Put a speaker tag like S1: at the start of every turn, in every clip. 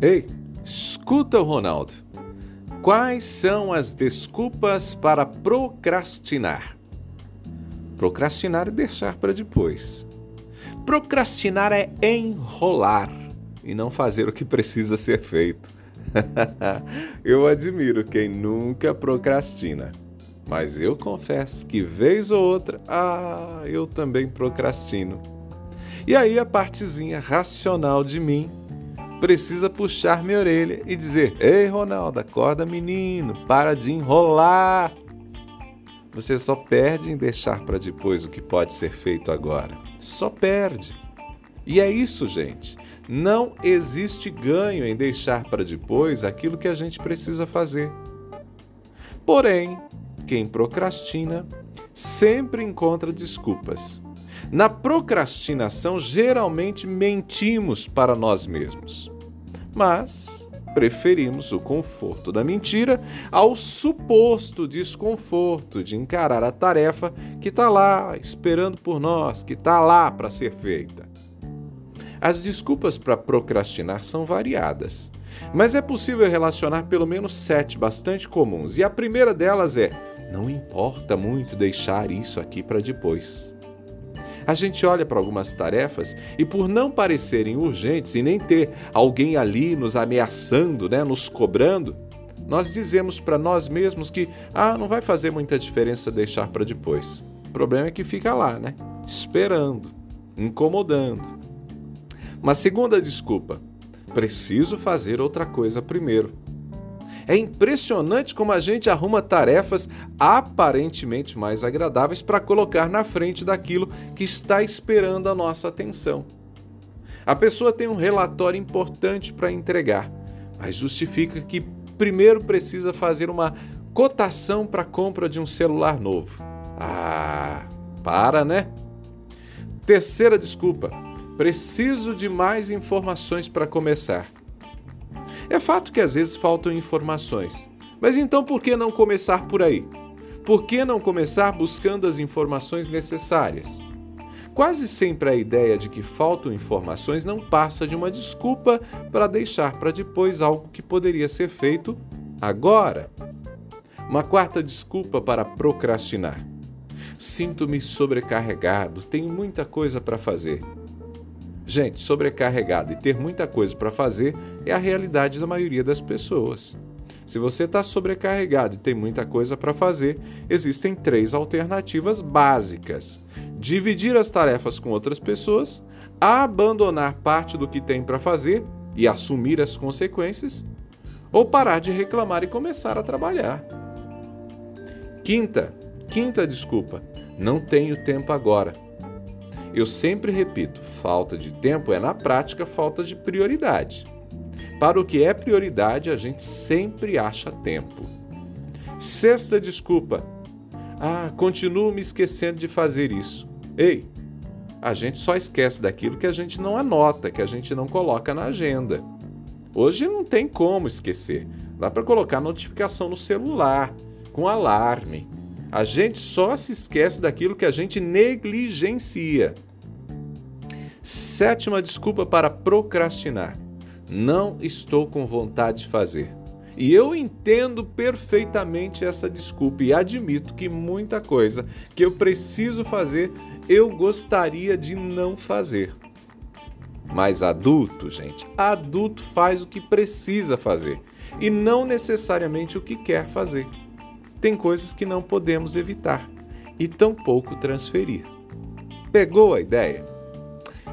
S1: Ei, escuta Ronaldo. Quais são as desculpas para procrastinar? Procrastinar é deixar para depois. Procrastinar é enrolar e não fazer o que precisa ser feito. eu admiro quem nunca procrastina. Mas eu confesso que vez ou outra, ah, eu também procrastino. E aí a partezinha racional de mim precisa puxar minha orelha e dizer: Ei, Ronaldo, acorda, menino, para de enrolar. Você só perde em deixar para depois o que pode ser feito agora. Só perde. E é isso, gente. Não existe ganho em deixar para depois aquilo que a gente precisa fazer. Porém, quem procrastina sempre encontra desculpas. Na procrastinação, geralmente mentimos para nós mesmos, mas preferimos o conforto da mentira ao suposto desconforto de encarar a tarefa que está lá esperando por nós, que está lá para ser feita. As desculpas para procrastinar são variadas, mas é possível relacionar pelo menos sete bastante comuns, e a primeira delas é não importa muito deixar isso aqui para depois. A gente olha para algumas tarefas e, por não parecerem urgentes e nem ter alguém ali nos ameaçando, né, nos cobrando, nós dizemos para nós mesmos que ah, não vai fazer muita diferença deixar para depois. O problema é que fica lá, né? Esperando, incomodando. Uma segunda desculpa: preciso fazer outra coisa primeiro. É impressionante como a gente arruma tarefas aparentemente mais agradáveis para colocar na frente daquilo que está esperando a nossa atenção. A pessoa tem um relatório importante para entregar, mas justifica que primeiro precisa fazer uma cotação para a compra de um celular novo. Ah, para, né? Terceira desculpa: preciso de mais informações para começar. É fato que às vezes faltam informações, mas então por que não começar por aí? Por que não começar buscando as informações necessárias? Quase sempre a ideia de que faltam informações não passa de uma desculpa para deixar para depois algo que poderia ser feito agora. Uma quarta desculpa para procrastinar. Sinto-me sobrecarregado, tenho muita coisa para fazer. Gente, sobrecarregado e ter muita coisa para fazer é a realidade da maioria das pessoas. Se você está sobrecarregado e tem muita coisa para fazer, existem três alternativas básicas: dividir as tarefas com outras pessoas, abandonar parte do que tem para fazer e assumir as consequências, ou parar de reclamar e começar a trabalhar. Quinta, quinta desculpa: não tenho tempo agora. Eu sempre repito: falta de tempo é, na prática, falta de prioridade. Para o que é prioridade, a gente sempre acha tempo. Sexta desculpa: ah, continuo me esquecendo de fazer isso. Ei, a gente só esquece daquilo que a gente não anota, que a gente não coloca na agenda. Hoje não tem como esquecer. Dá para colocar notificação no celular, com alarme. A gente só se esquece daquilo que a gente negligencia. Sétima desculpa para procrastinar. Não estou com vontade de fazer. E eu entendo perfeitamente essa desculpa e admito que muita coisa que eu preciso fazer eu gostaria de não fazer. Mas adulto, gente, adulto faz o que precisa fazer e não necessariamente o que quer fazer tem coisas que não podemos evitar e tampouco transferir. Pegou a ideia?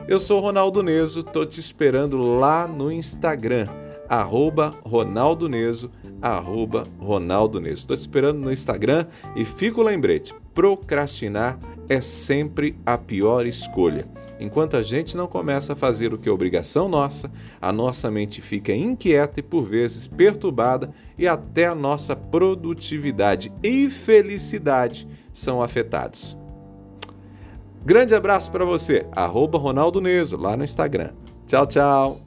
S1: Eu sou Ronaldo Neso, tô te esperando lá no Instagram, arroba Ronaldo Neso, arroba Ronaldo Neso. Tô te esperando no Instagram e fica o lembrete, procrastinar é sempre a pior escolha. Enquanto a gente não começa a fazer o que é obrigação nossa, a nossa mente fica inquieta e por vezes perturbada e até a nossa produtividade e felicidade são afetados. Grande abraço para você, arroba Ronaldo Neso, lá no Instagram. Tchau, tchau!